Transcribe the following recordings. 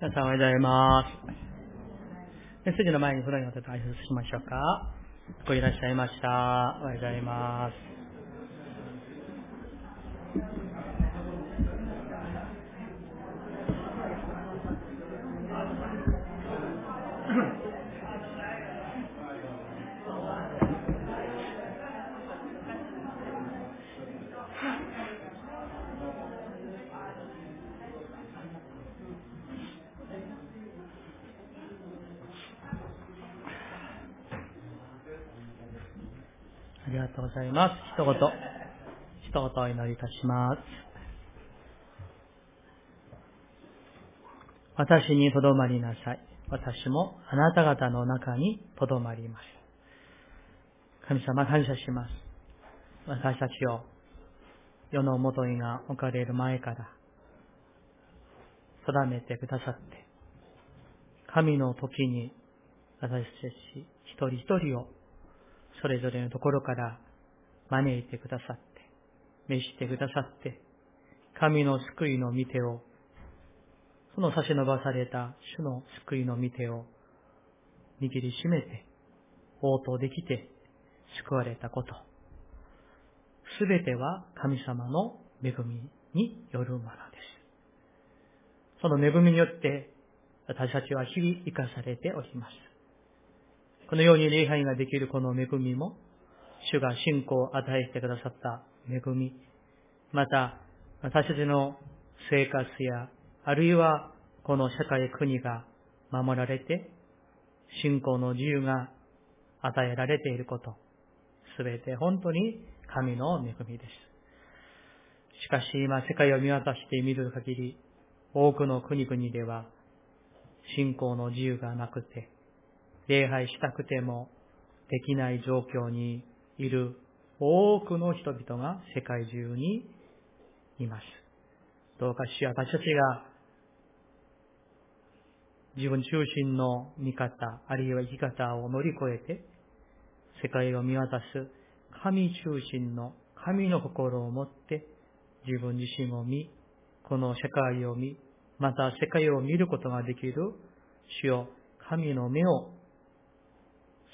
皆さんおはようございます。メッセージの前にそのように挨拶しましょうか。ここいらっしゃいました。おはようございます。とうございます。一言、一言お祈りいたします。私にとどまりなさい。私もあなた方の中にとどまります。神様感謝します。私たちを世のもとにが置かれる前から定めてくださって、神の時に私たち一人一人をそれぞれのところから招いてくださって、召してくださって、神の救いの御手を、その差し伸ばされた主の救いの御手を握りしめて、応答できて救われたこと。すべては神様の恵みによるものです。その恵みによって私たちは日々生かされております。このように礼拝ができるこの恵みも主が信仰を与えてくださった恵み、また、私たちの生活や、あるいはこの社会国が守られて、信仰の自由が与えられていること、すべて本当に神の恵みです。しかし今世界を見渡してみる限り、多くの国々では信仰の自由がなくて、礼拝したくてもできない状況にいる多くの人々が世界中にいます。どうかし私たちが自分中心の見方、あるいは生き方を乗り越えて、世界を見渡す神中心の神の心を持って自分自身を見、この世界を見、また世界を見ることができる主よ神の目を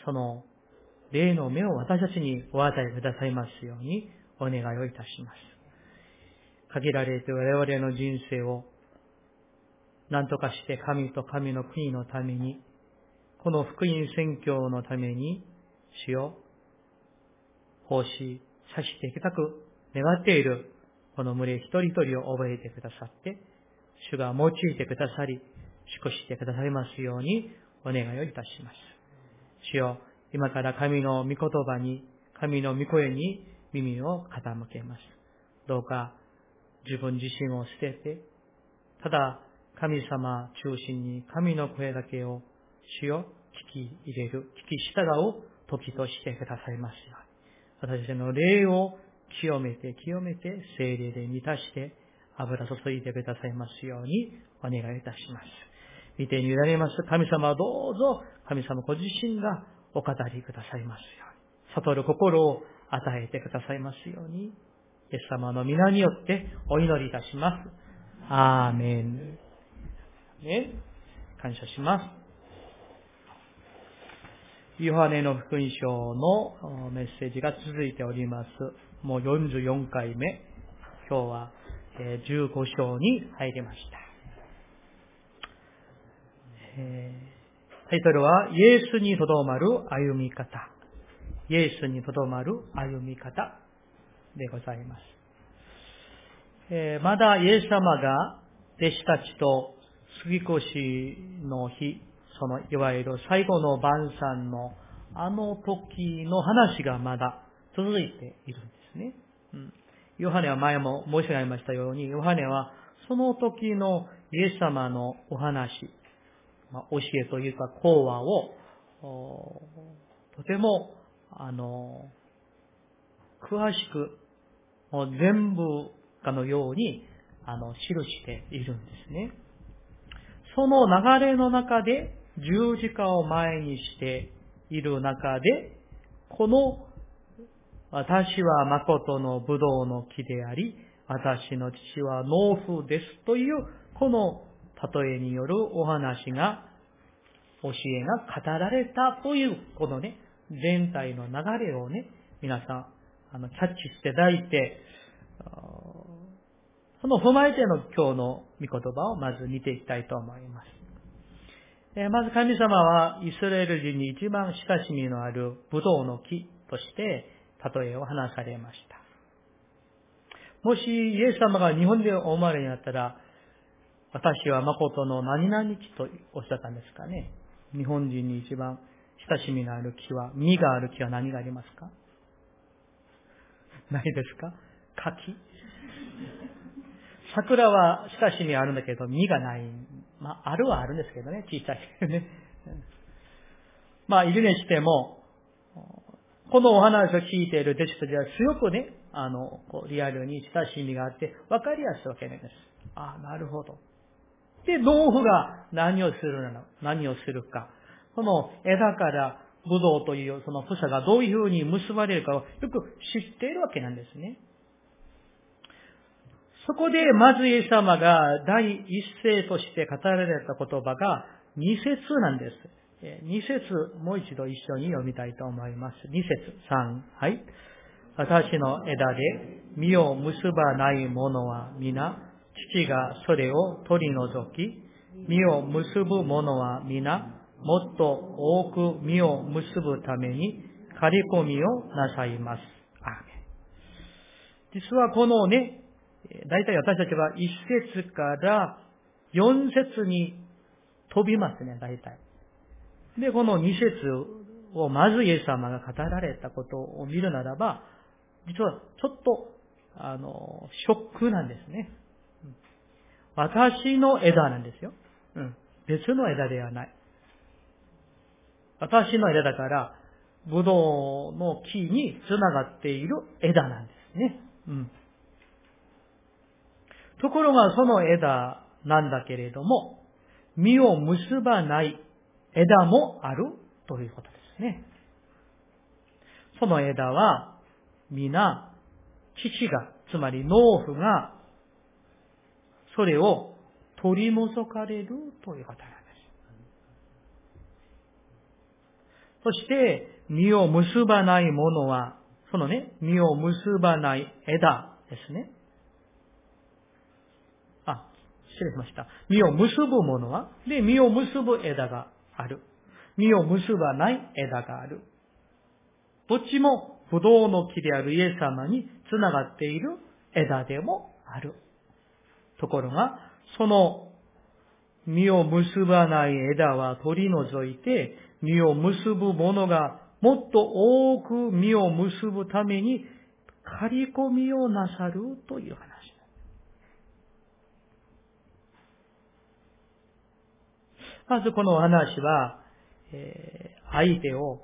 その霊の目を私たちにお与えくださいますようにお願いをいたします。限られて我々の人生を何とかして神と神の国のために、この福音宣教のために、主を奉仕させていきたく願っているこの群れ一人一人を覚えてくださって、主が用いてくださり、祝してくださいますようにお願いをいたします。主よ今から神の御言葉に、神の御声に耳を傾けます。どうか自分自身を捨てて、ただ神様中心に神の声だけを主を聞き入れる、聞き従う時としてくださいますように。私たちの霊を清めて清めて精霊で満たして油注いでくださいますようにお願いいたします。見てに委ねます神様はどうぞ神様ご自身がお語りくださいますように、悟る心を与えてくださいますように、イエス様の皆によってお祈りいたします。アーメン。ね、感謝します。ヨハネの福音書のメッセージが続いております。もう44回目。今日は15章に入りました。えータイトルは、イエスにとどまる歩み方。イエスにとどまる歩み方でございます。えー、まだイエス様が弟子たちと杉越の日、そのいわゆる最後の晩餐のあの時の話がまだ続いているんですね。うん、ヨハネは前も申し上げましたように、ヨハネはその時のイエス様のお話、まあ、教えというか講話を、とても、あの、詳しく、もう全部かのように、あの、記しているんですね。その流れの中で、十字架を前にしている中で、この、私は誠の葡萄の木であり、私の父は農夫ですという、この例えによるお話が、教えが語られたという、このね、全体の流れをね、皆さん、あの、キャッチしていただいて、その踏まえての今日の御言葉をまず見ていきたいと思います。えまず神様はイスラエル人に一番親しみのあるブドウの木として例えを話されました。もしイエス様が日本でお生まれになったら、私は誠の何々木とおっしゃったんですかね。日本人に一番親しみのある木は、実がある木は何がありますか？ないですか？柿桜は親しみあるんだけど、実がない。まあ、あるはあるんですけどね、小さいけどね。まあ、いるにしても、このお話を聞いている弟子たちは強くね、あの、こうリアルに親しみがあって、わかりやすいわけなんです。ああ、なるほど。で、農夫が何をするの？何をするか。その枝からブドウというその房がどういうふうに結ばれるかをよく知っているわけなんですね。そこで、まずイエス様が第一声として語られた言葉が二節なんです。二節、もう一度一緒に読みたいと思います。二節、三、はい。私の枝で実を結ばない者は皆、父がそれを取り除き、実を結ぶ者は皆、もっと多く実を結ぶために、刈り込みをなさいます。実はこのね、大体私たちは一節から四節に飛びますね、大体。で、この二節をまずイエス様が語られたことを見るならば、実はちょっと、あの、ショックなんですね。私の枝なんですよ。うん。別の枝ではない。私の枝だから、ブドウの木につながっている枝なんですね。うん。ところがその枝なんだけれども、実を結ばない枝もあるということですね。その枝は、皆、父が、つまり農夫が、それを取り除かれるということなんです。そして、実を結ばないものは、そのね、実を結ばない枝ですね。あ失礼しました。実を結ぶものは、で、実を結ぶ枝がある。実を結ばない枝がある。どっちも、ブドウの木であるイエス様につながっている枝でもある。ところが、その実を結ばない枝は取り除いて、実を結ぶものがもっと多く実を結ぶために、刈り込みをなさるという話。まずこの話は、えー、相手を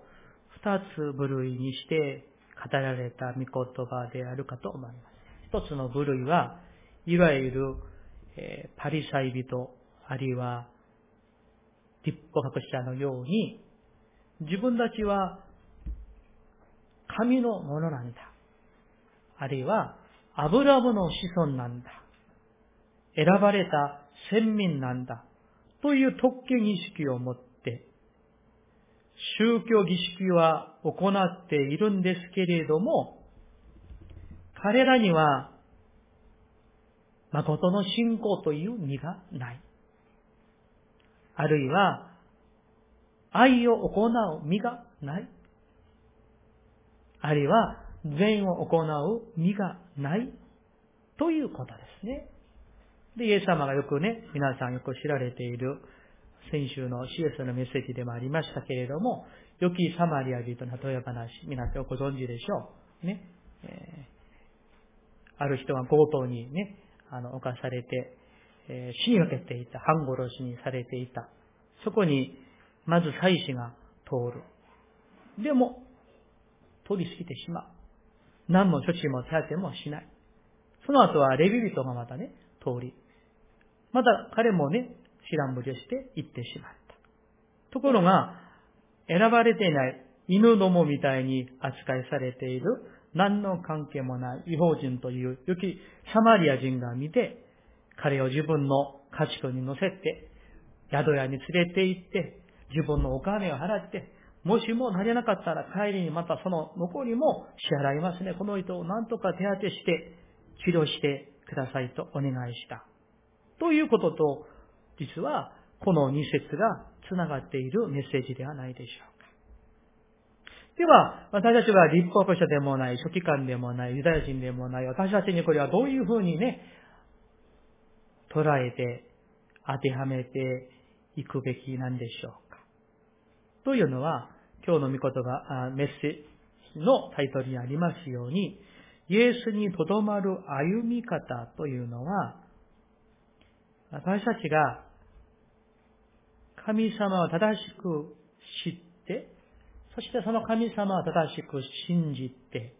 二つ部類にして語られた御言葉であるかと思います。一つの部類は、いわゆる、え、パリサイ人、あるいは立法学者のように、自分たちは神のものなんだ。あるいは、アブラムの子孫なんだ。選ばれた先民なんだ。という特権意識を持って、宗教儀式は行っているんですけれども、彼らには、誠の信仰という身がない。あるいは、愛を行う身がない。あるいは、善を行う身がない。ということですね。で、イエス様がよくね、皆さんよく知られている、先週の CS のメッセージでもありましたけれども、良きサマリア人の例え話、皆さんご存知でしょう。ね。えー、ある人が強盗にね、あの、犯されて、えー、死にかけていた、半殺しにされていた。そこに、まず祭司が通る。でも、通り過ぎてしまう。何の処置も手当てもしない。その後はレビ人がまたね、通り。また彼もね、知らんぶりをして行ってしまった。ところが、選ばれていない犬どもみたいに扱いされている何の関係もない違法人という良きサマリア人が見て、彼を自分の家畜に乗せて、宿屋に連れて行って、自分のお金を払って、もしもなれなかったら帰りにまたその残りも支払いますね。この人を何とか手当てして治療してくださいとお願いした。ということと、実はこの2節が繋がっているメッセージではないでしょう。では、私たちは立法者でもない、書記官でもない、ユダヤ人でもない、私たちにこれはどういうふうにね、捉えて、当てはめていくべきなんでしょうか。というのは、今日の御言葉、メッセージのタイトルにありますように、イエスにとどまる歩み方というのは、私たちが神様を正しく知って、そしてその神様を正しく信じて、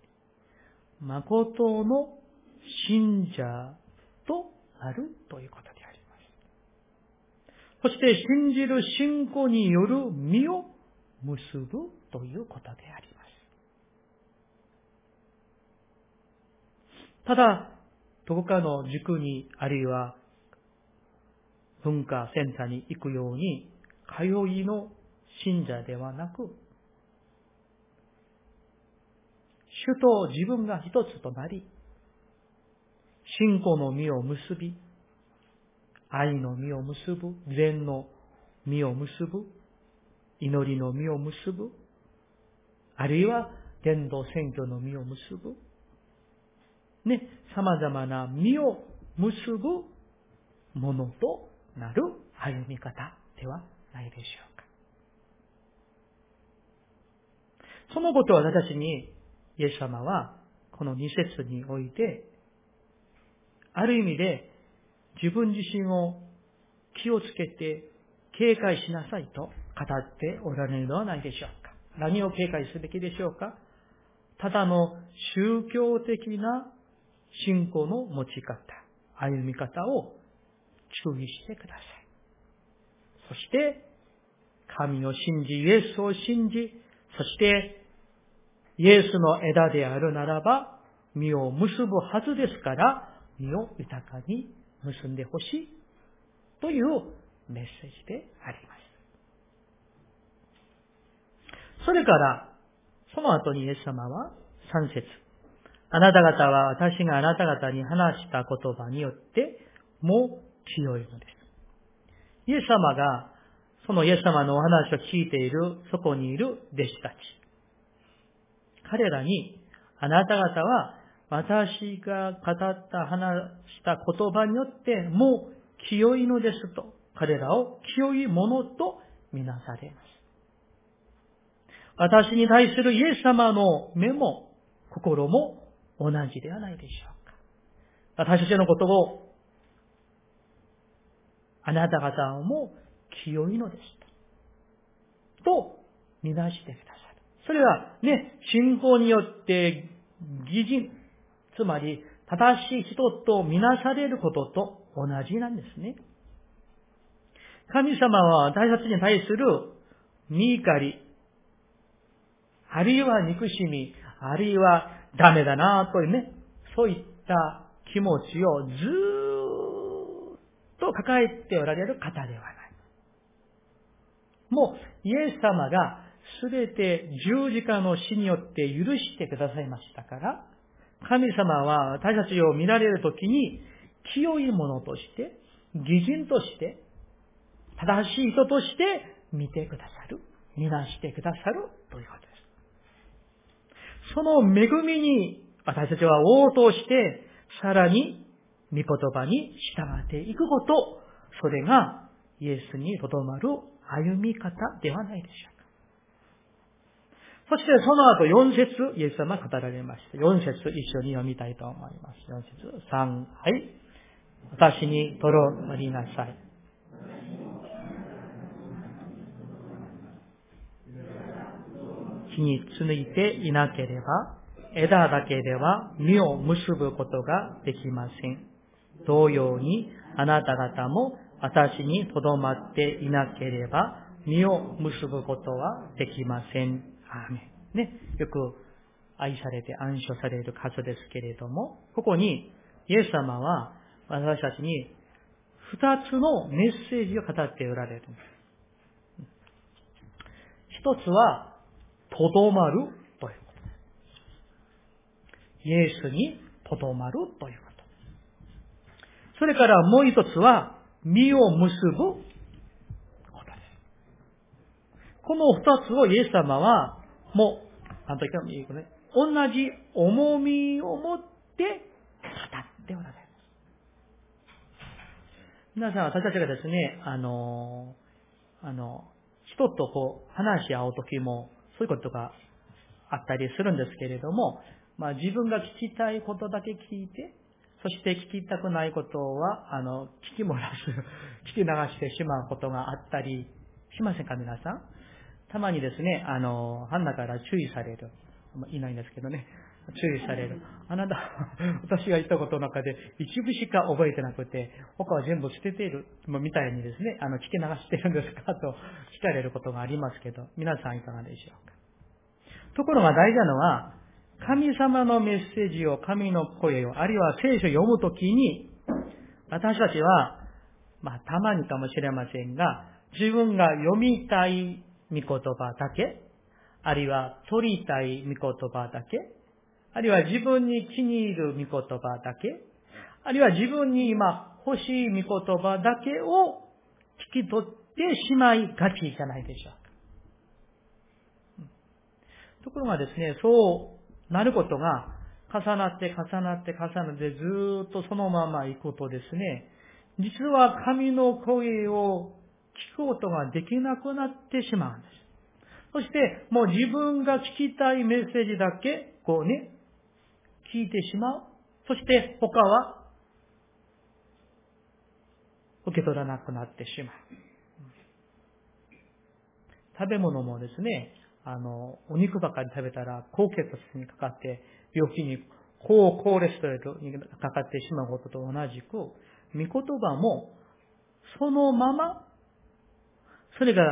誠の信者となるということであります。そして信じる信仰による実を結ぶということであります。ただ、どこかの塾に、あるいは文化センターに行くように、通いの信者ではなく、主と自分が一つとなり、信仰の実を結び、愛の実を結ぶ、善の実を結ぶ、祈りの実を結ぶ、あるいは伝道選挙の実を結ぶ、ね、様々な実を結ぶものとなる歩み方ではないでしょうか。そのことを私に、イエス様は、この二節において、ある意味で自分自身を気をつけて警戒しなさいと語っておられるのではないでしょうか。何を警戒すべきでしょうかただの宗教的な信仰の持ち方、歩み方を注意してください。そして、神を信じ、イエスを信じ、そして、イエスの枝であるならば、実を結ぶはずですから、実を豊かに結んでほしいというメッセージであります。それから、その後にイエス様は3節あなた方は私があなた方に話した言葉によって、もう清いのです。イエス様が、そのイエス様のお話を聞いている、そこにいる弟子たち。彼らに、あなた方は私が語った話した言葉によって、もう清いのですと、彼らを清いものとみなされます。私に対するイエス様の目も心も同じではないでしょうか。私たちのことを、あなた方も清いのですと。と、みなしてくださる。それはね、信仰によって義人、つまり正しい人とみなされることと同じなんですね。神様は私たちに対する見怒り、あるいは憎しみ、あるいはダメだなというね、そういった気持ちをずーっと抱えておられる方ではない。もう、イエス様がすべて十字架の死によって許してくださいましたから、神様は私たちを見られるときに、清いものとして、義人として、正しい人として見てくださる。見なしてくださるということです。その恵みに私たちは応答して、さらに御言葉に従っていくこと、それがイエスにとどまる歩み方ではないでしょう。そしてその後4節イエス様語られました。4節一緒に読みたいと思います。4節3、はい。私にとろまりなさい。木に続いていなければ、枝だけでは実を結ぶことができません。同様に、あなた方も私にとどまっていなければ、実を結ぶことはできません。アーメン。ね、よく愛されて暗唱される数ですけれども、ここに、イエス様は私たちに二つのメッセージを語っておられる。一つは、とどまるということ。イエスにとどまるということ。それからもう一つは、身を結ぶことです。この二つをイエス様は、もう、なんと言ってもいいね、同じ重みを持って語っておられる。皆さん、私たちがですね、あの、あの、人とこう、話し合うときも、そういうことがあったりするんですけれども、まあ自分が聞きたいことだけ聞いて、そして聞きたくないことは、あの、聞き漏らす、聞き流してしまうことがあったりしませんか、皆さん？たまにですね、あの、ハンナから注意される。まあ、いないんですけどね。注意される。あなた、私が言ったことの中で一部しか覚えてなくて、他は全部捨てている、みたいにですね、あの、聞き流してるんですか？と聞かれることがありますけど、皆さんいかがでしょうか？ところが大事なのは、神様のメッセージを、神の声を、あるいは聖書を読むときに、私たちは、まあ、たまにかもしれませんが、自分が読みたい御言葉だけ、あるいは取りたい御言葉だけ、あるいは自分に気に入る御言葉だけ、あるいは自分に今欲しい御言葉だけを聞き取ってしまいがちじゃないでしょうか。ところがですね、そうなることが重なって重なって重なってずっとそのまま行くとですね、実は神の声を聞くことができなくなってしまうんです。そして、もう自分が聞きたいメッセージだけ、こうね、聞いてしまう。そして他は受け取らなくなってしまう。食べ物もですね、あの、お肉ばかり食べたら高血圧にかかって病気に高コレステロールにかかってしまうことと同じく、御言葉もそのまま、それが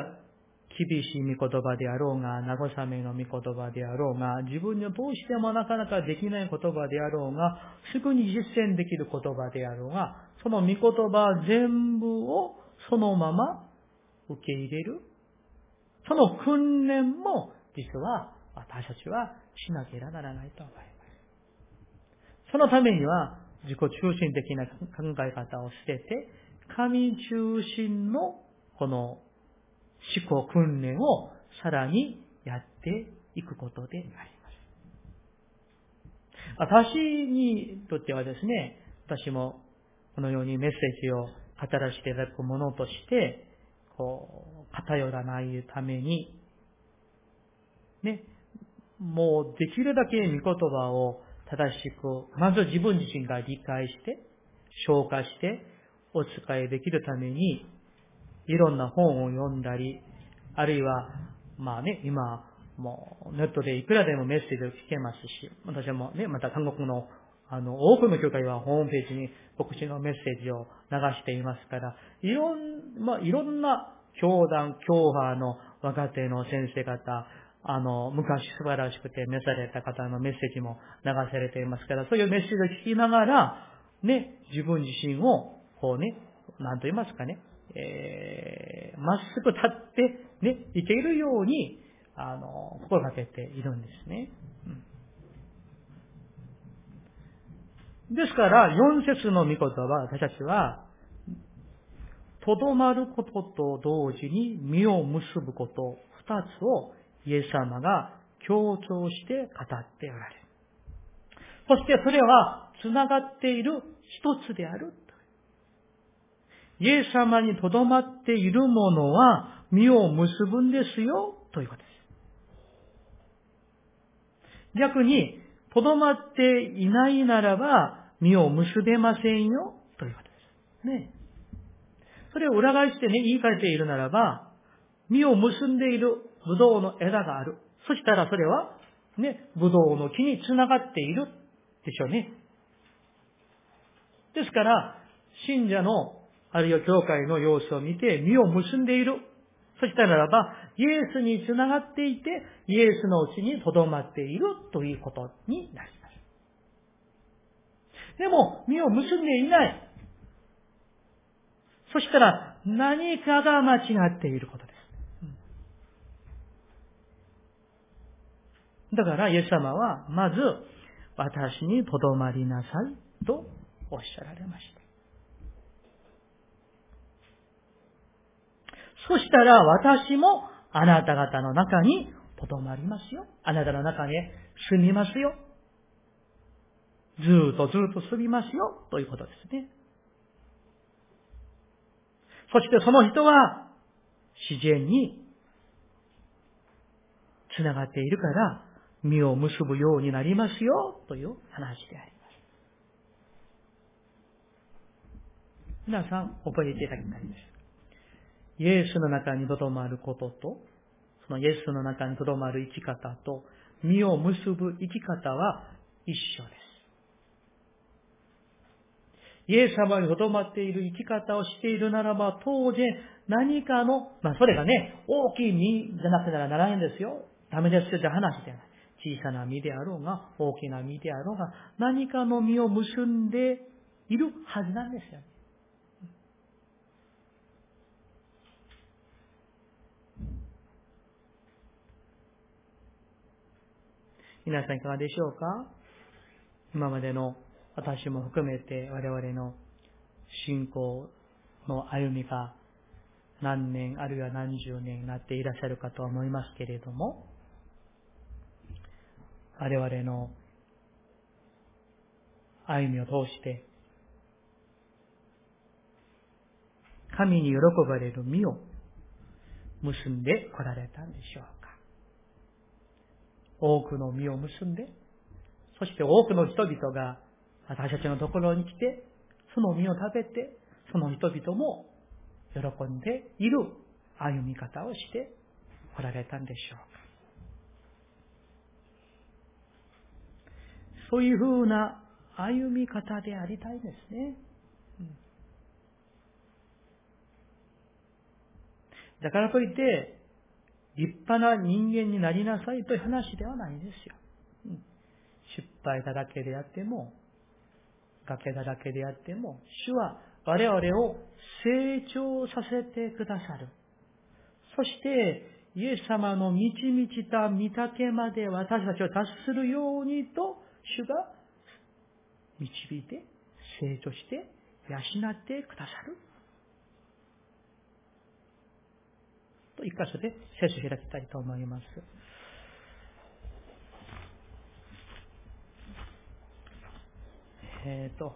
厳しい御言葉であろうが、慰めの御言葉であろうが、自分にどうしてもなかなかできない言葉であろうが、すぐに実践できる言葉であろうが、その御言葉全部をそのまま受け入れる。その訓練も実は私たちはしなければならないと思います。そのためには自己中心的な考え方を捨てて、神中心のこの思考訓練をさらにやっていくことであります。私にとってはですね、私もこのようにメッセージを語らせていただくものとして、こう、偏らないために、ね、もうできるだけ御言葉を正しく、まず自分自身が理解して、消化して、お使いできるために、いろんな本を読んだり、あるいは、まあね、今、もうネットでいくらでもメッセージを聞けますし、私もね、また韓国のあの、多くの教会はホームページに牧師のメッセージを流していますから、いろん、まあ、いろんな教団、教派の若手の先生方、あの、昔素晴らしくて召された方のメッセージも流されていますから、そういうメッセージを聞きながら、ね、自分自身を、こうね、なんと言いますかね、えー、まっすぐ立って、ね、いけるように、あの、心がけているんですね。うん、ですから、四節の御言葉、私たちは、とどまることと同時に身を結ぶこと、二つをイエス様が強調して語っておられる。そしてそれは繋がっている一つである。イエス様にとどまっているものは身を結ぶんですよ、ということです。逆に、とどまっていないならば、身を結べませんよ、ということです。ね。それを裏返してね、言い換えているならば、身を結んでいるブドウの枝がある。そしたらそれは、ね、ブドウの木につながっているでしょうね。ですから、信者のあるいは教会の様子を見て身を結んでいる。そしたならば、イエスにつながっていて、イエスのうちに留まっているということになります。でも、身を結んでいない。そしたら何かが間違っていることです。だからイエス様はまず私にとどまりなさいとおっしゃられました。そしたら私もあなた方の中にとどまりますよ。あなたの中に住みますよ。ずっとずっと住みますよ。ということですね。そしてその人は自然に繋がっているから実を結ぶようになりますよ。という話であります。皆さん覚えていただきたいです。イエスの中にとどまることと、そのイエスの中にとどまる生き方と、実を結ぶ生き方は一緒です。イエス様にとどまっている生き方をしているならば、当然何かの、まあそれがね、大きい実じゃなくてならならないんですよ。ダメですよじゃ話じゃない。小さな実であろうが、大きな実であろうが、何かの実を結んでいるはずなんですよ。皆さんいかがでしょうか？今までの私も含めて我々の信仰の歩みが何年あるいは何十年になっていらっしゃるかとは思いますけれども、我々の歩みを通して、神に喜ばれる実を結んで来られたんでしょう。多くの実を結んで、そして多くの人々が私たちのところに来て、その実を食べて、その人々も喜んでいる歩み方をして来られたんでしょうか。そういうふうな歩み方でありたいですね。だからといって、立派な人間になりなさいという話ではないですよ。失敗だらけであっても、崖だらけであっても、主は我々を成長させてくださる。そして、イエス様の満ち満ちた御丈まで私たちを達するようにと主が導いて、成長して、養ってくださる。と一箇所で聖書を開きたいと思います。えっ、ー、と、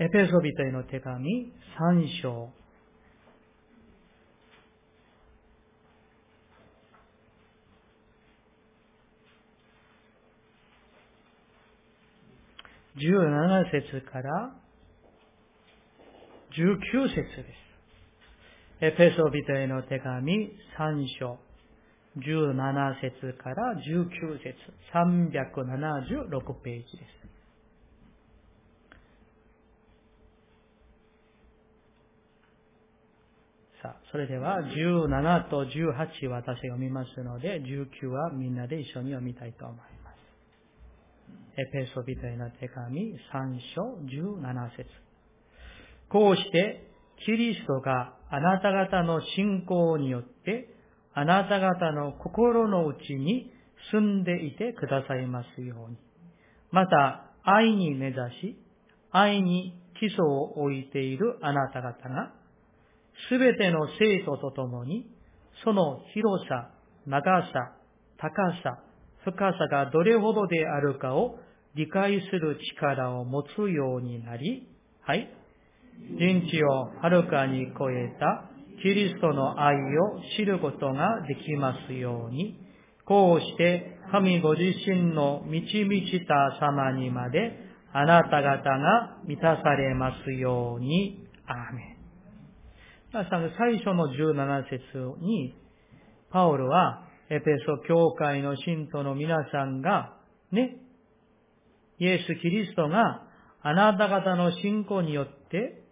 エペソビトへの手紙3章17節から19節です。エペソビトへの手紙3章17節から19節376ページです。さあ、それでは17と18私が読みますので、19はみんなで一緒に読みたいと思います。エペソビトへの手紙3章17節こうして、キリストがあなた方の信仰によって、あなた方の心の内に住んでいてくださいますように。また、愛に目指し、愛に基礎を置いているあなた方が、すべての生徒とともに、その広さ、長さ、高さ、深さがどれほどであるかを理解する力を持つようになり、はい。人知をはるかに超えたキリストの愛を知ることができますように、こうして神ご自身の満ち満ちた様にまであなた方が満たされますように。アーメン。最初の17節に、パオルは、エペソ教会の信徒の皆さんが、ね、イエス・キリストがあなた方の信仰によって、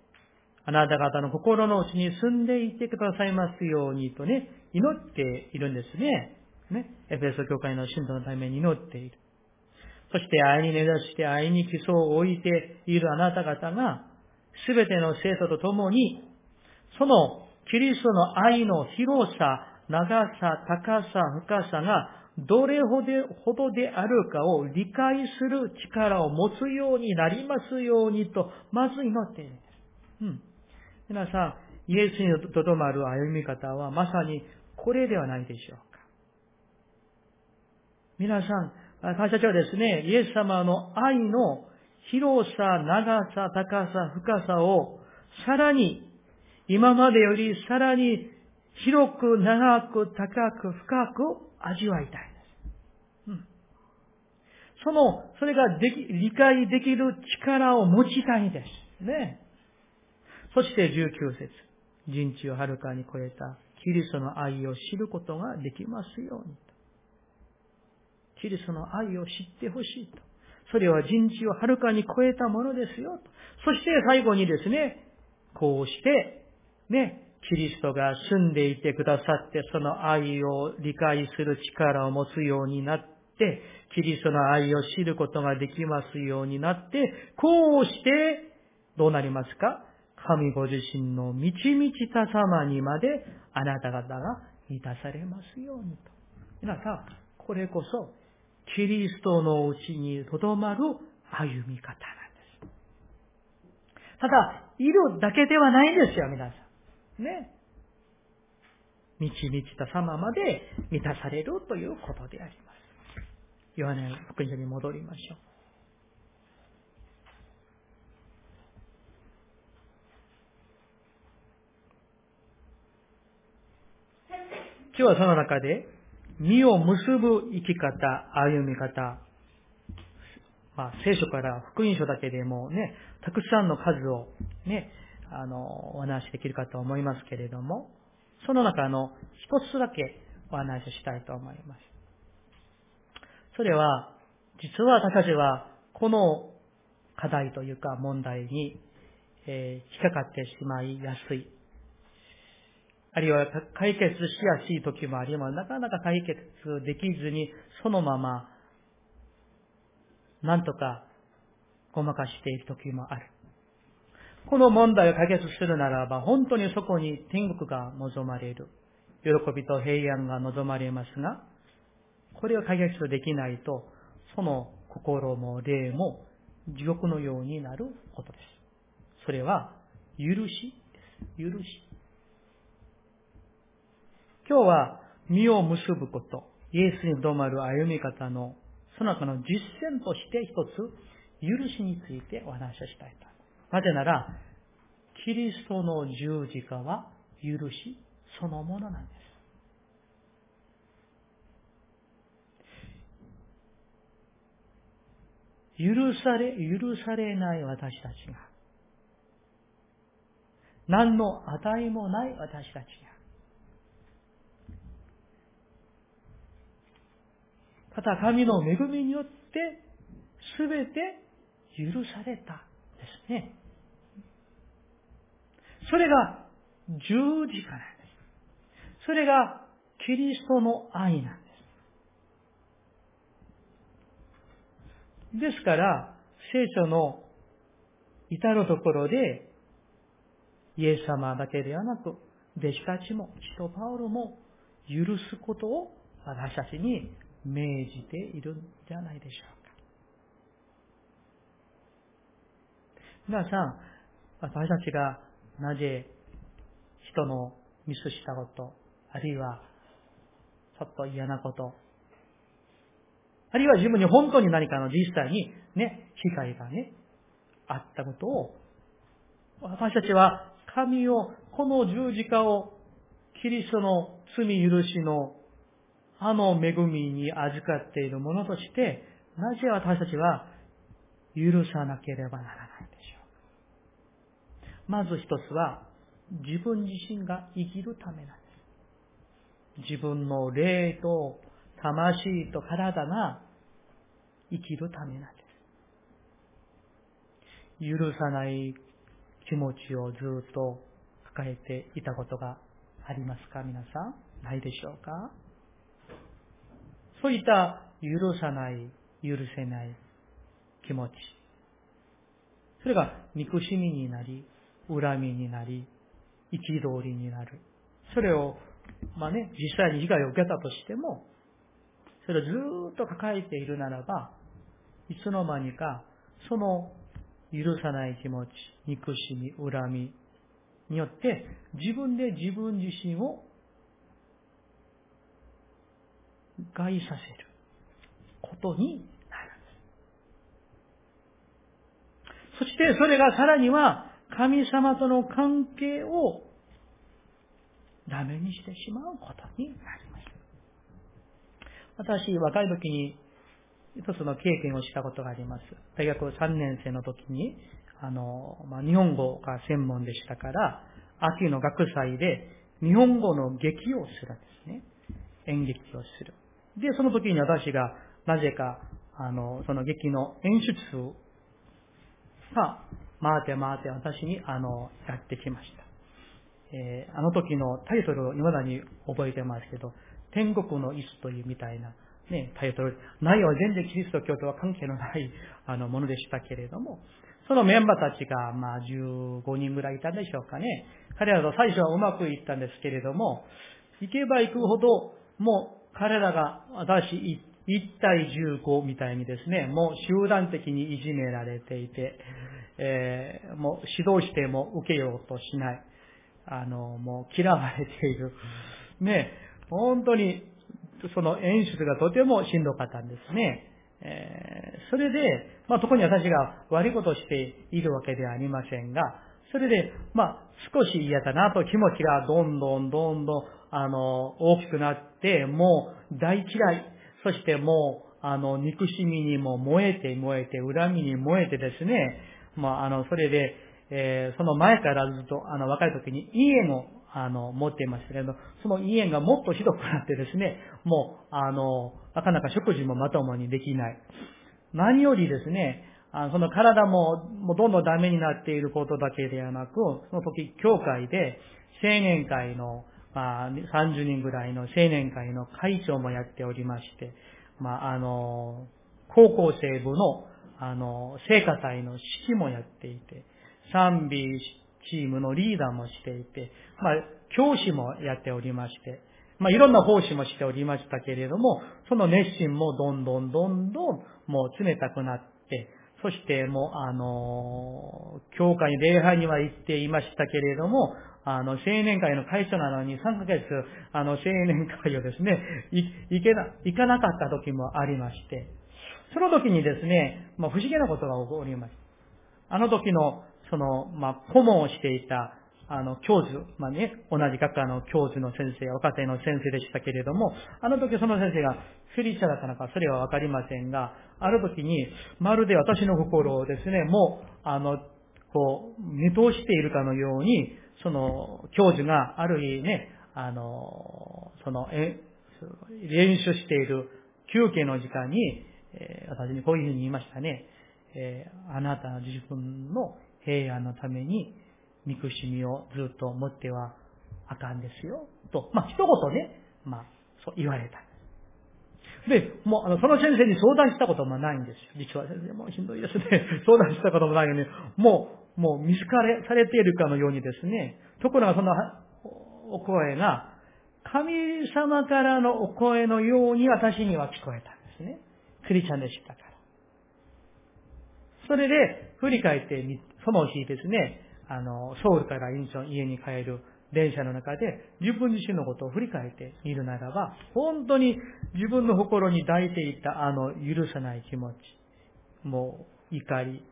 あなた方の心の内に住んでいてくださいますようにとね、祈っているんですね。ね。エフェソ教会の信徒のために祈っている。そして愛に根ざして愛に基礎を置いているあなた方が、すべての生徒と共に、そのキリストの愛の広さ、長さ、高さ、深さがどれほどであるかを理解する力を持つようになりますようにと、まず祈っている。うん。皆さん、イエスにとどまる歩み方はまさにこれではないでしょうか。皆さん、私たちはですね、イエス様の愛の広さ、長さ、高さ、深さをさらに、今までよりさらに広く、長く、高く、深く味わいたいです。うん。その、それができ、理解できる力を持ちたいです。ね。そして19節。人知をはるかに超えたキリストの愛を知ることができますように。キリストの愛を知ってほしいと。それは人知をはるかに超えたものですよと。そして最後にですね、こうして、ね、キリストが住んでいてくださって、その愛を理解する力を持つようになって、キリストの愛を知ることができますようになって、こうして、どうなりますか？神ご自身の満ち満ちた様にまであなた方が満たされますようにと。皆さん、これこそ、キリストのうちにとどまる歩み方なんです。ただ、いるだけではないんですよ、皆さん。ね。満ち満ちた様まで満たされるということであります。ヨハネ福音書に戻りましょう。今日はその中で、身を結ぶ生き方、歩み方、まあ、聖書から福音書だけでもね、たくさんの数をね、あの、お話しできるかと思いますけれども、その中の一つだけお話ししたいと思います。それは、実は私たちは、この課題というか問題に、えー、引っかかってしまいやすいあるいは解決しやすい時もあります。なかなか解決できずに、そのまま、なんとかごまかしている時もある。この問題を解決するならば、本当にそこに天国が望まれる。喜びと平安が望まれますが、これを解決できないと、その心も霊も地獄のようになることです。それは、許しです。許し。今日は身を結ぶこと、イエスに止まる歩み方の、その中の実践として一つ、許しについてお話をしたいと。なぜなら、キリストの十字架は許しそのものなんです。許され、許されない私たちが、何の値もない私たちが、また神の恵みによって、すべて許されたですね。それが十字架なんです。それがキリストの愛なんです。ですから、聖書の至るところで、イエス様だけではなく、弟子たちも、使徒パウロも許すことを私たちに命じているんじゃないでしょうか。皆さん、私たちがなぜ人のミスしたこと、あるいはちょっと嫌なこと、あるいは自分に本当に何かの実際にね、被害がね、あったことを、私たちは神を、この十字架を、キリストの罪許しのあの恵みに預かっているものとして、なぜ私たちは許さなければならない。まず一つは、自分自身が生きるためなんです。自分の霊と魂と体が生きるためなんです。許さない気持ちをずっと抱えていたことがありますか？皆さんないでしょうか？そういった許さない、許せない気持ち。それが憎しみになり、恨みになり、憤りになる。それを、まあね、実際に被害を受けたとしても、それをずっと抱えているならば、いつの間にか、その許さない気持ち、憎しみ、恨みによって、自分で自分自身を害させることになる。そしてそれがさらには神様との関係をダメにしてしまうことになります。私、若い時に一つの経験をしたことがあります。大学3年生の時に、あの、まあ、日本語が専門でしたから、秋の学祭で日本語の劇をするんですね。演劇をする。で、その時に私が、なぜか、あの、その劇の演出が、回って回って私に、あの、やってきました。えー、あの時のタイトルを未だに覚えてますけど、天国の椅子というみたいな、ね、タイトル。内容は全然キリスト教とは関係のない、あの、ものでしたけれども、そのメンバーたちが、まあ、15人ぐらいいたんでしょうかね。彼らと最初はうまくいったんですけれども、行けば行くほど、もう彼らが私1対15みたいにですね、もう集団的にいじめられていて、えー、もう指導しても受けようとしない。あの、もう嫌われている。ね、本当にその演出がとてもしんどかったんですね。えー、それで、まあ、特に私が悪いことをしているわけではありませんが、それで、まあ、少し嫌だなと気持ちがどんどんどんどん、あの、大きくなって、もう大嫌い、そしてもう、あの、憎しみにも燃えて燃えて、恨みに燃えてですね、まあ、あの、それで、えー、その前からずっと、あの、若い時に家も、あの、持っていましたけれど、その家がもっとひどくなってですね、もう、あの、なかなか食事もまともにできない。何よりですね、あのその体ももうどんどんダメになっていることだけではなく、その時、教会で青年会の、まあ、30人ぐらいの青年会の会長もやっておりまして、まあ、あの、高校生部の、あの、聖歌隊の指揮もやっていて、賛美チームのリーダーもしていて、まあ、教師もやっておりまして、まあ、いろんな奉仕もしておりましたけれども、その熱心もどんどんどんどんもう冷たくなって、そしてもう、あの、教会に礼拝には行っていましたけれども、あの、青年会の会長なのに3ヶ月、あの、青年会をですね、行けな、行かなかった時もありまして、その時にですね、まあ、不思議なことが起こりました。あの時の、その、まあ、顧問をしていた、あの、教授、まあね、同じ学科の教授の先生、若手の先生でしたけれども、あの時その先生がクリスチャだったのか、それはわかりませんが、ある時に、まるで私の心をですね、もう、あの、こう、見通しているかのように、その、教授がある日ね、あの、その、え、練習している休憩の時間に、え、私にこういうふうに言いましたね。え、あなたの自分の平安のために、憎しみをずっと持ってはあかんですよ。と、まあ、一言ね、まあ、そう言われた。で、もう、あの、その先生に相談したこともないんですよ。実は先生、もうしんどいですね。相談したこともないのに、もう、もう見つかれ、されているかのようにですね、ところがそのお声が、神様からのお声のように私には聞こえたんですね。クリチャンでしたから。それで、振り返ってみ、その日ですね、あの、ソウルからインチョン家に帰る電車の中で自分自身のことを振り返ってみるならば、本当に自分の心に抱いていたあの許さない気持ち、もう怒り、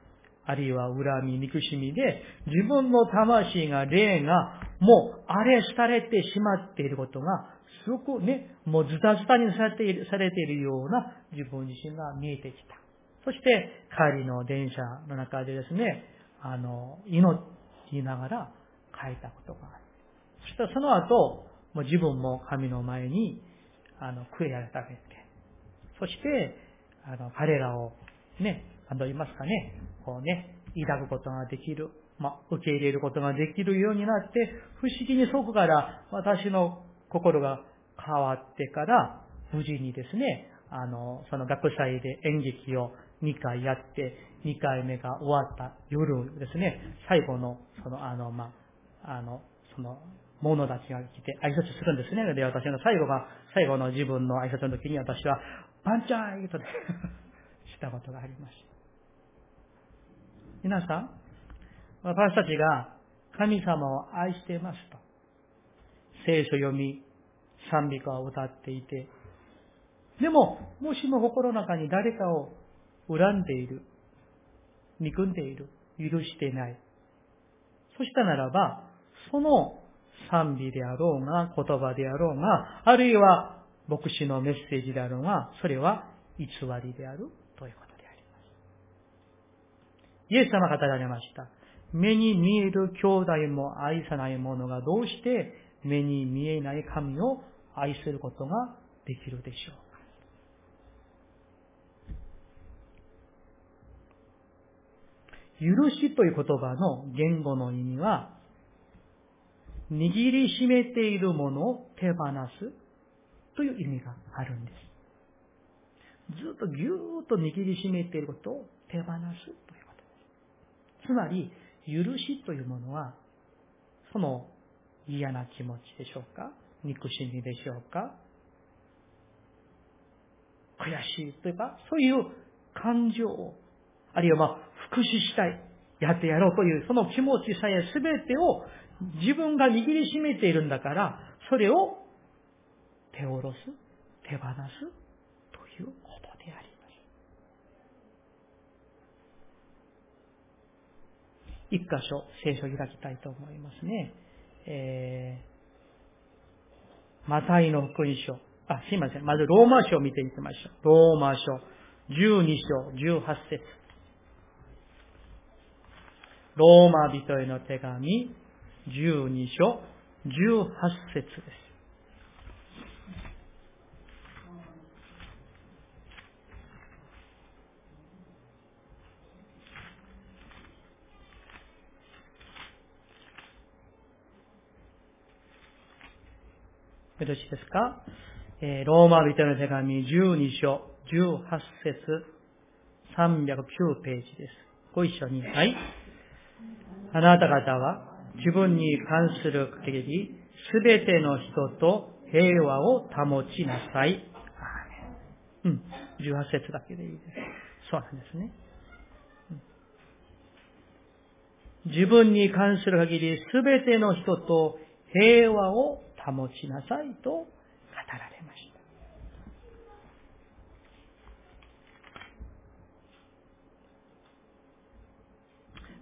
あるいは恨み、憎しみで、自分の魂が、霊が、もう荒れされてしまっていることが、すごくね、もうズタズタにされている、されているような自分自身が見えてきた。そして、帰りの電車の中でですね、あの、祈りながら書いたことがある。そしたらその後、もう自分も神の前に、あの、悔い改めて、そして、あの、彼らを、ね、何と言いますかね、こうね、抱くことができる、ま、受け入れることができるようになって、不思議にそこから私の心が触ってから無事にですね、あの、その学祭で演劇を2回やって、2回目が終わった夜ですね、最後の、その、あの、まあ、の、その、者たちが来て挨拶するんですね。で、私の最後が、最後の自分の挨拶の時に私は、バンチャーイとね したことがありました。皆さん、私たちが神様を愛していますと、聖書読み、賛美歌を歌っていて、でも、もしも心の中に誰かを恨んでいる、憎んでいる、許していない。そしたならば、その賛美であろうが、言葉であろうが、あるいは牧師のメッセージであろうが、それは偽りであるということであります。イエス様が語られました。目に見える兄弟も愛さない者がどうして目に見えない神を愛することができるでしょうか許しという言葉の言語の意味は、握りしめているものを手放すという意味があるんです。ずっとぎゅーっと握りしめていることを手放すということです。つまり、許しというものは、その嫌な気持ちでしょうか？憎しみでしょうか？悔しいというか、そういう感情を、あるいはまあ、復讐したい、やってやろうという、その気持ちさえ全てを自分が握りしめているんだから、それを手を下ろす、手放すということであります。一箇所、聖書を開きたいと思いますね。えー、マタイの福音書。あ、すいません。まずローマ書を見ていきましょう。ローマ書、12章、18節ローマ人への手紙、12章、18節です。よろしいですか、えー、ローマ人の手紙12章18節309ページです。ご一緒に。はい。あなた方は自分に関する限り、すべての人と平和を保ちなさい。うん。18節だけでいいです。そうなんですね。自分に関する限り、すべての人と平和を保ちなさいと語られました。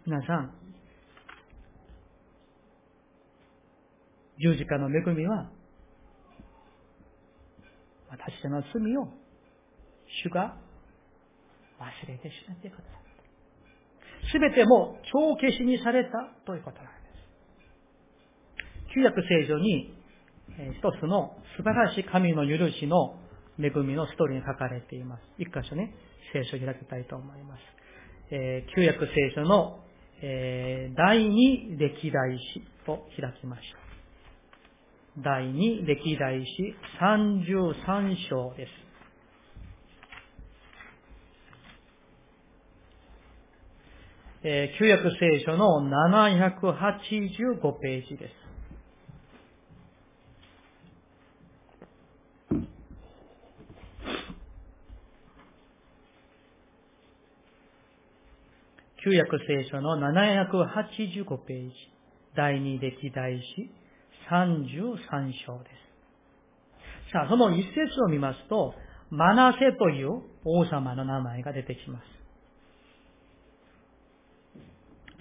皆さん、十字架の恵みは、私たちの罪を主が忘れてしまってくださった。すべても帳消しにされたということなんです。旧約聖書に一つの素晴らしい神の許しの恵みのストーリーに書かれています。一箇所ね、聖書を開きたいと思います。えー、旧約聖書の、えー、第二歴代史と開きました。第2歴代史33章です。えー、旧約聖書の785ページです。旧約聖書の785ページ、第2歴代史33章です。さあ、その一節を見ますと、マナセという王様の名前が出てきます。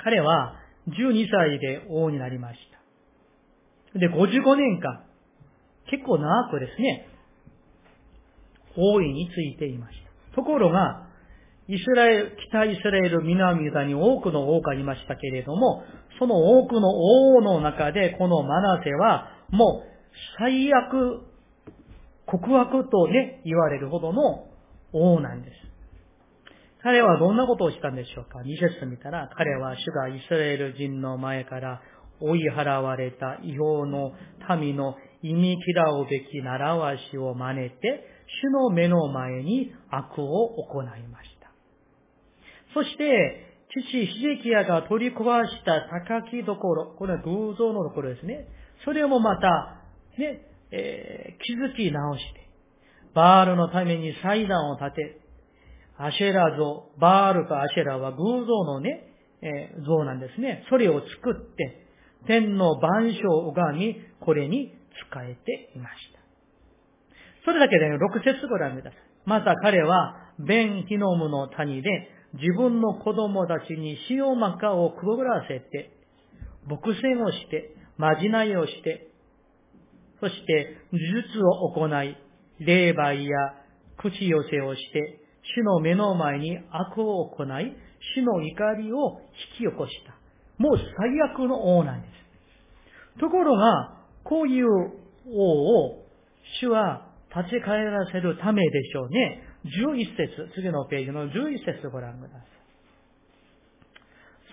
彼は12歳で王になりました。で、55年間、結構長くですね、王位についていました。ところが、イスラエル、北イスラエル南ユダに多くの王がいましたけれども、その多くの王の中で、このマナセは、もう最悪、告白とね、言われるほどの王なんです。彼はどんなことをしたんでしょうか ?2 節見たら、彼は主がイスラエル人の前から追い払われた違法の民の忌み嫌うべき習わしを真似て、主の目の前に悪を行いました。そして、父、ヒゼキヤが取り壊した高きところ、これは偶像のところですね。それもまた、ね、えー、気づき直して、バールのために祭壇を建て、アシェラ像、バールとアシェラは偶像のね、えー、像なんですね。それを作って、天の万象を拝み、これに使えていました。それだけで、ね、6節ご覧ください。また彼は、ベン・ヒノムの谷で、自分の子供たちに塩マカをくぐらせて、牧戦をして、まじないをして、そして呪術を行い、霊媒や口寄せをして、主の目の前に悪を行い、主の怒りを引き起こした。もう最悪の王なんです。ところが、こういう王を主は立ち返らせるためでしょうね。11節、次のページの11節ご覧ください。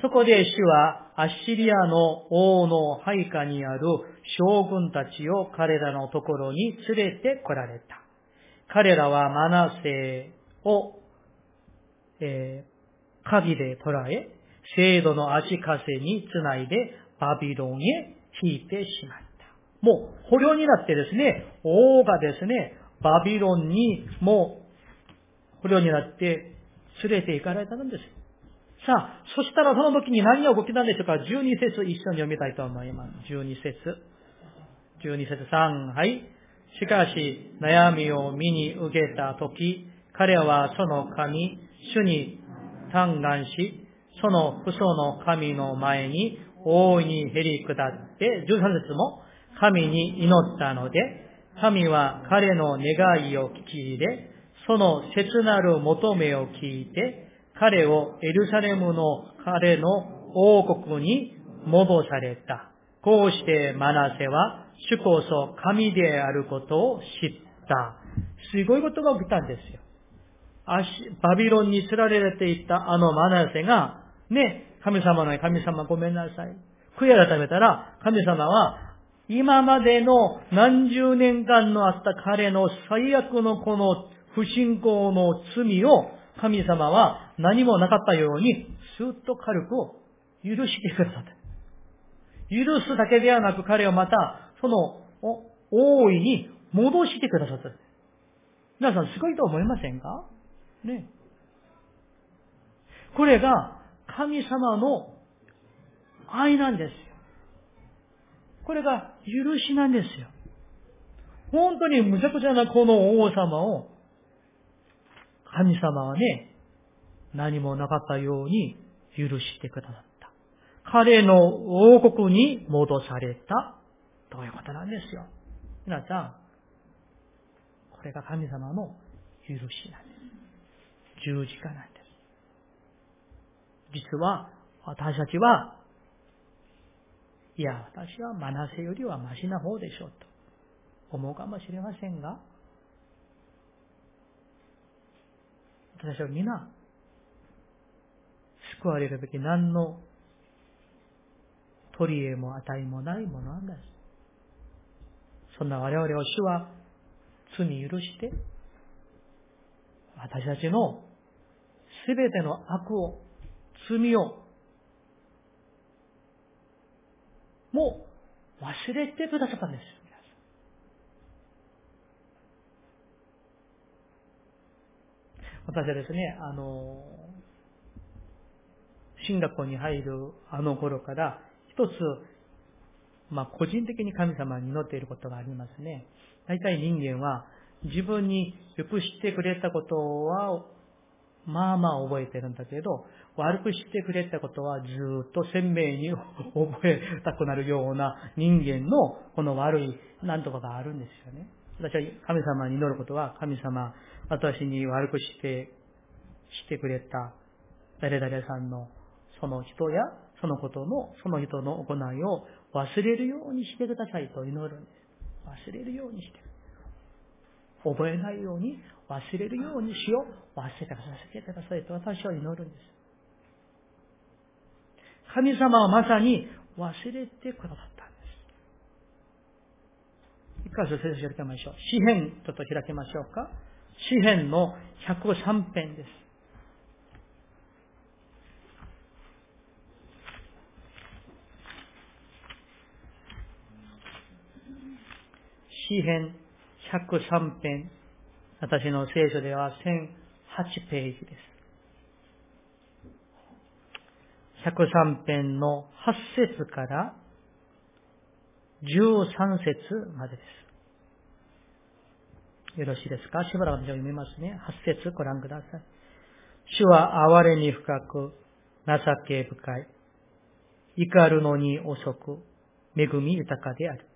そこで主はアッシリアの王の配下にある将軍たちを彼らのところに連れて来られた。彼らはマナセを、えー、鍵で捕らえ、制度の足かせにつないでバビロンへ引いてしまった。もう捕虜になってですね、王がですね、バビロンにもう捕虜になって連れて行かれたんです。さあ、そしたらその時に何が起きたんでしょうか ?12 節一緒に読みたいと思います。12節12節3、はい。しかし、悩みを見に受けた時、彼はその神、主に嘆願し、その父祖の神の前に大いに減り下って、13節も神に祈ったので、神は彼の願いを聞き入れ、その切なる求めを聞いて、彼をエルサレムの彼の王国に戻された。こうしてマナセは主こそ神であることを知った。すごいことが起きたんですよ。バビロンに釣られていたあのマナセが、ね、神様の神様ごめんなさい。悔い改めたら、神様は、今までの何十年間のあった彼の最悪のこの不信仰の罪を神様は何もなかったように、スーッと軽く許してくださった。許すだけではなく彼をまた、その、大いに戻してくださった。皆さんすごいと思いませんか？ね。これが神様の愛なんですよ。これが許しなんですよ。本当に無茶苦茶なこの王様を神様はね、何もなかったように許してくださった。彼の王国に戻されたということなんですよ。皆さん、これが神様の許しなんです。十字架なんです。実は、私たちは、いや、私はマナセよりはマシな方でしょうと思うかもしれませんが、私は皆、救われるべき何の取り柄も値もないものなんです。そんな我々を主は罪許して、私たちのすべての悪を、罪を、もう忘れてくださったんです。私はですね、あの、進学校に入るあの頃から、一つ、まあ、個人的に神様に祈っていることがありますね。大体人間は自分によくしてくれたことは、まあまあ覚えてるんだけど、悪くしてくれたことはずっと鮮明に 覚えたくなるような人間のこの悪いなんとかがあるんですよね。私は神様に祈ることは、神様、私に悪くして、してくれた誰々さんのその人やそのことの、その人の行いを忘れるようにしてくださいと祈るんです。忘れるようにして。覚えないように、忘れるようにしよう。忘れてくださいくださいと私は祈るんです。神様はまさに忘れてくださったんです。一箇所聖書開きましょう。詩編ちょっと開きましょうか。詩編の103編です。詩編103編。私の聖書では1008ページです。103編の8節から13節までです。よろしいですか？しばらく読みますね。8節ご覧ください。主は哀れに深く、情け深い。怒るのに遅く、恵み豊かである。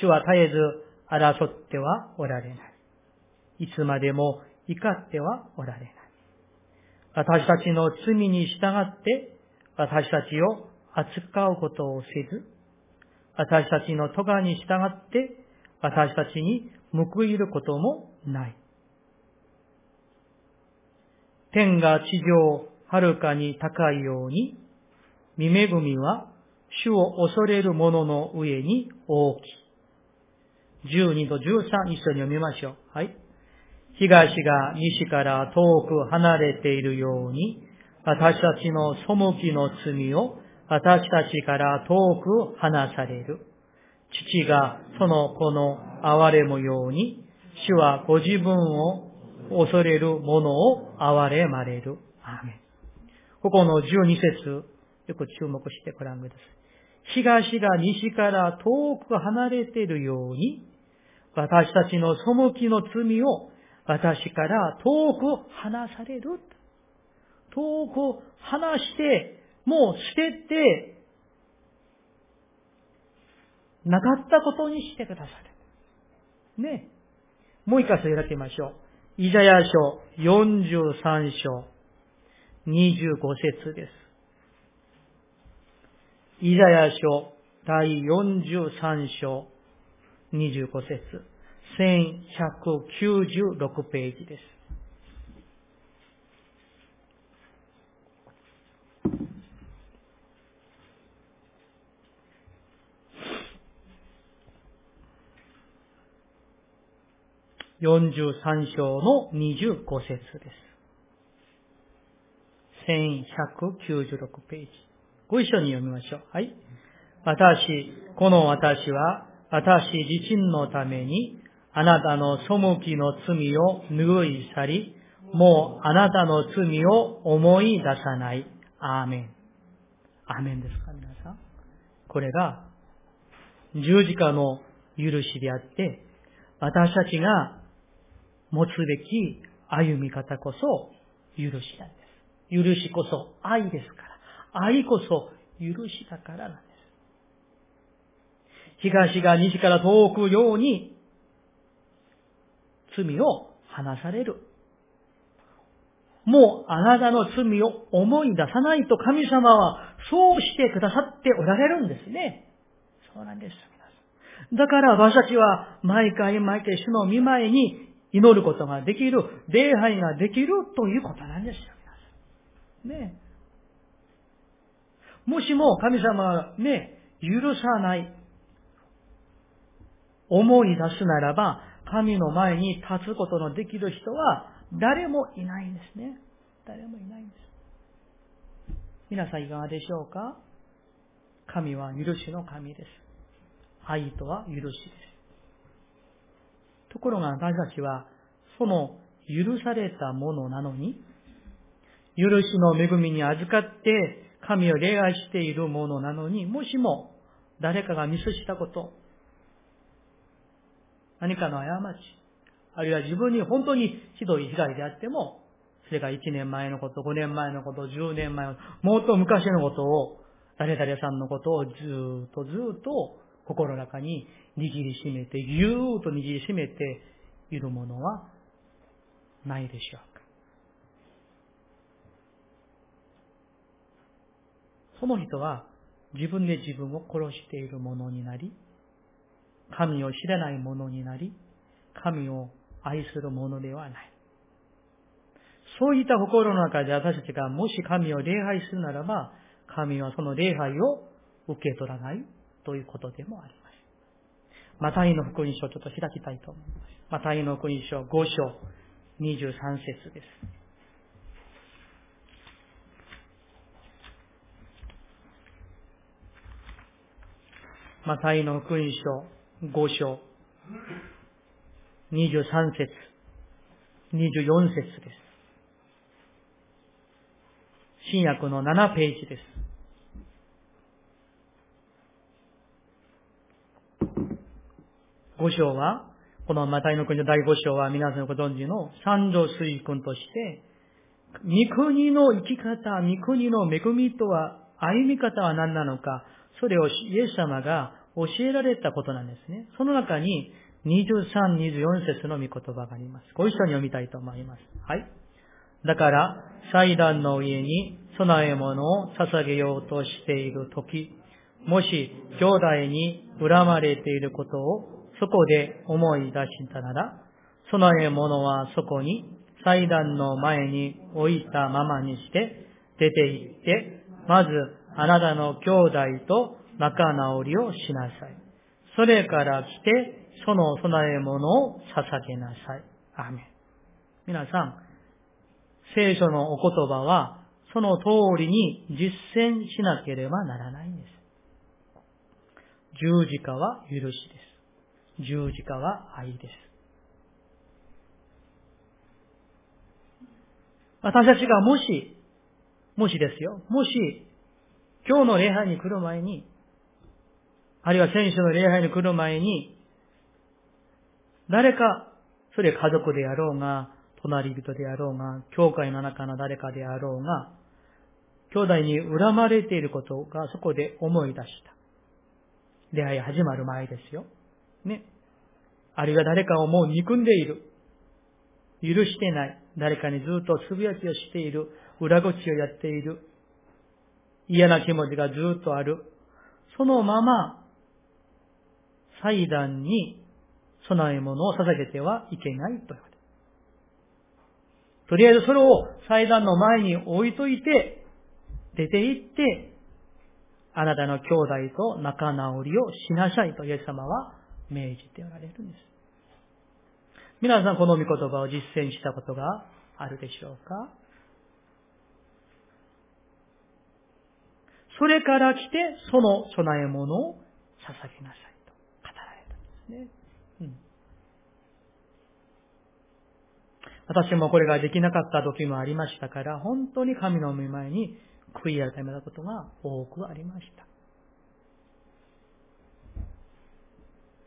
主は絶えず争ってはおられない。いつまでも怒ってはおられない。私たちの罪に従って私たちを扱うことをせず、私たちの咎に従って私たちに報いることもない。天が地上はるかに高いように、見恵みは主を恐れる者の上に大きい。12と13一緒に読みましょう。はい。東が西から遠く離れているように、私たちの背きの罪を私たちから遠く離される。父がその子の憐れむように、主はご自分を恐れる者を憐れまれる。アーメンここの12節、よく注目してご覧ください。東が西から遠く離れているように、私たちの背きの罪を私から遠く離される。遠く離して、もう捨てて、なかったことにしてくださる。ね。もう一箇所開きましょう。イザヤ書43章25節です。イザヤ書第43章25節1196ページです。43章の25節です。1196ページ。ご一緒に読みましょう。はい。私、この私は、私自身のために、あなたの背きの罪を拭い去り、もうあなたの罪を思い出さない。アーメン。アーメンですか、皆さん。これが、十字架の許しであって、私たちが持つべき歩み方こそ許しなんです。許しこそ愛ですから。愛こそ許しだからなんです。東が西から遠くように罪を話される。もうあなたの罪を思い出さないと神様はそうしてくださっておられるんですね。そうなんです。だから私たちは毎回毎回主の見舞いに祈ることができる、礼拝ができるということなんですよ、皆さん。ねもしも神様がね、許さない、思い出すならば、神の前に立つことのできる人は誰もいないんですね。誰もいないんです。皆さんいかがでしょうか？神は許しの神です。愛とは許しです。ところが私たちは、その許されたものなのに、許しの恵みに預かって神を礼拝しているものなのに、もしも誰かがミスしたこと、何かの過ち、あるいは自分に本当にひどい被害であっても、それが1年前のこと、5年前のこと、10年前のこと、もっと昔のことを、誰々さんのことをずっとずっと心の中に握りしめて、ぎゅーっと握りしめているものはないでしょうか。その人は自分で自分を殺しているものになり、神を知らないものになり、神を愛するものではない。そういった心の中で私たちがもし神を礼拝するならば、神はその礼拝を受け取らないということでもあります。マタイの福音書をちょっと開きたいと思います。マタイの福音書5章23節です。マタイの福音書5章23節24節です。新約の7ページです。5章は、このマタイの国の第5章は皆さんご存知の三条水君として、御国の生き方、御国の恵みとは、歩み方は何なのか、それをイエス様が教えられたことなんですね。その中に23、24節の御言葉があります。ご一緒に読みたいと思います。はい。だから、祭壇の上に備え物を捧げようとしているとき、もし兄弟に恨まれていることをそこで思い出したなら、備え物はそこに祭壇の前に置いたままにして出て行って、まずあなたの兄弟と仲直りをしなさい。それから来て、その備え物を捧げなさい。アメン。皆さん、聖書のお言葉は、その通りに実践しなければならないんです。十字架は許しです。十字架は愛です。私たちがもし、もしですよ、もし、今日の礼拝に来る前に、あるいは選手の礼拝に来る前に、誰か、それ家族であろうが、隣人であろうが、教会の中の誰かであろうが、兄弟に恨まれていることがそこで思い出した。出会い始まる前ですよ。ね。あるいは誰かをもう憎んでいる。許してない。誰かにずっとつぶやきをしている。裏口をやっている。嫌な気持ちがずっとある。そのまま祭壇に備え物を捧げてはいけないと言われとりあえずそれを祭壇の前に置いといて、出て行って、あなたの兄弟と仲直りをしなさいとイエス様は命じておられるんです。皆さんこの御言葉を実践したことがあるでしょうか？それから来て、その備え物を捧げなさいと語られたんです。ね。うん。私もこれができなかった時もありましたから、本当に神の御前に悔い改めたことが多くありました。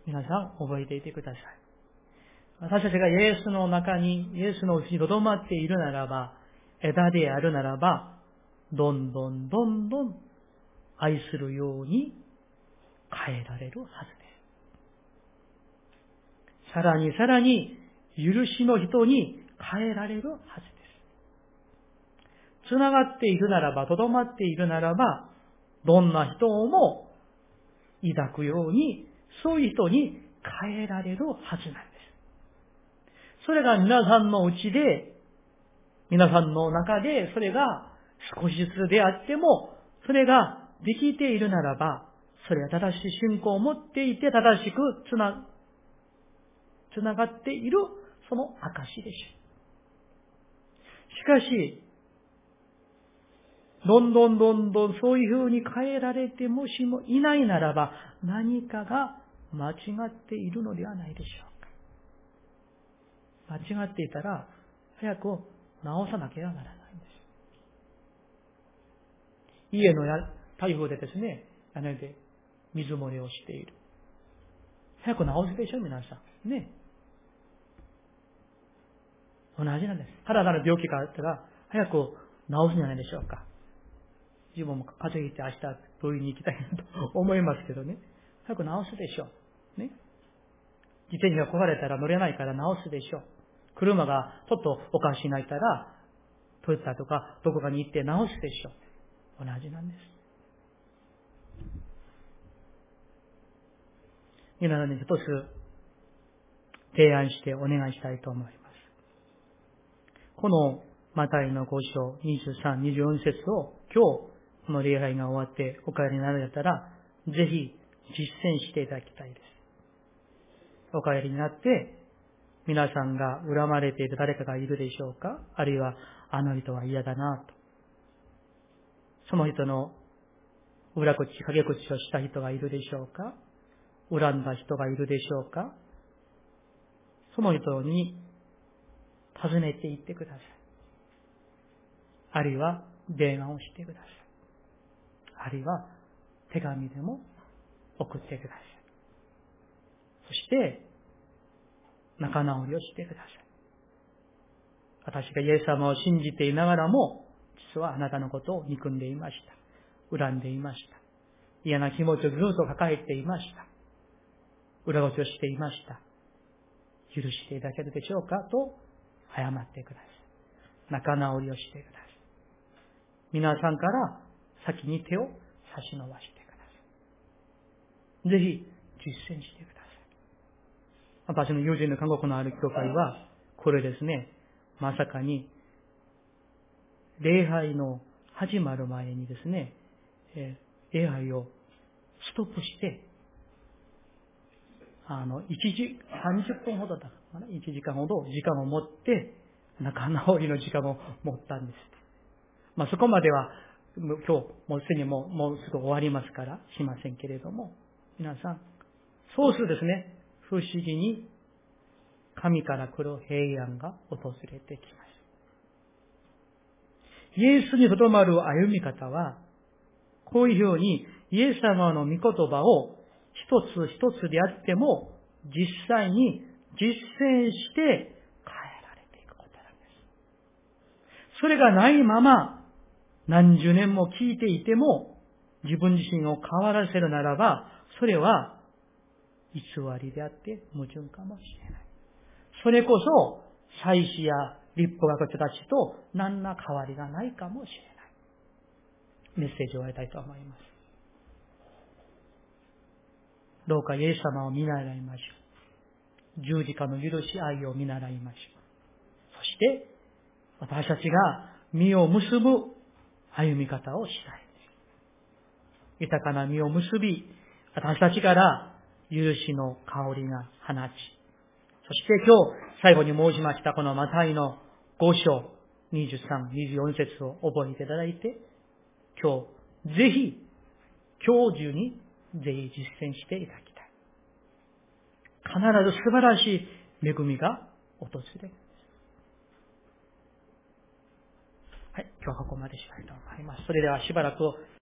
皆さん覚えていてください。私たちがイエスの中に、イエスのうちに留まっているならば、枝であるならば、どんどんどんどん愛するように変えられるはずです。さらにさらに許しの人に変えられるはずです。つながっているならば、とどまっているならば、どんな人をも抱くように、そういう人に変えられるはずなんです。それが皆さんのうちで、皆さんの中で、それが少しずつであっても、それができているならば、それは正しい信仰を持っていて正しくつなつながっているその証でしょう。しかし、どんどんどんどんそういう風に変えられてもしもいないならば、何かが間違っているのではないでしょうか。間違っていたら、早く直さなければならないんです。家のや台風でですね、屋根で水漏れをしている。早く直すでしょ、皆さん。ね。同じなんです。体の病気があったら、早く治すんじゃないでしょうか。自分も風邪ひいて明日病院に行きたいなと思いますけどね。早く治すでしょう。ね。自転車が壊れたら乗れないから治すでしょう。車がちょっとおかしいなったら、トヨタとかどこかに行って直すでしょう。同じなんです。皆さんに一つ提案してお願いしたいと思います。このマタイの5章23、24節を今日、この礼拝が終わってお帰りになられたら、ぜひ実践していただきたいです。お帰りになって、皆さんが恨まれている誰かがいるでしょうか？あるいは、あの人は嫌だなと。その人の裏口、陰口をした人がいるでしょうか？恨んだ人がいるでしょうか？その人に尋ねていってください。あるいは電話をしてください。あるいは手紙でも送ってください。そして、仲直りをしてください。私がイエス様を信じていながらも、実はあなたのことを憎んでいました。恨んでいました。嫌な気持ちをずっと抱えていました。裏ごちをしていました。許していただけるでしょうかと謝ってください。仲直りをしてください。皆さんから先に手を差し伸ばして。ぜひ実践してください。私の友人の韓国のある教会は、これですね、まさかに、礼拝の始まる前にですね、え礼拝をストップして、あの、1時、30分ほどだかな、1時間ほど時間を持って、仲直りの時間を持ったんです。まあそこまでは、今日、もうすでにもう、もうすぐ終わりますから、しませんけれども、皆さん、そうするですね、不思議に神から来る平安が訪れてきます。イエスにとどまる歩み方は、こういうふうにイエス様の御言葉を一つ一つであっても実際に実践して変えられていくことなんです。それがないまま何十年も聞いていても自分自身を変わらせるならば、それは偽りであって矛盾かもしれない。それこそ、祭司や立法学者たちと何ら変わりがないかもしれない。メッセージを終わりたいと思います。どうかイエス様を見習いましょう。十字架の許し愛を見習いましょう。そして、私たちが身を結ぶ歩み方をしたい。豊かな身を結び、私たちから許しの香りが放ち、そして今日最後に申しましたこのマタイの5章23、24節を覚えていただいて、今日ぜひ今日中にぜひ実践していただきたい。必ず素晴らしい恵みが訪れる。はい、今日はここまでしたいと思います。それではしばらく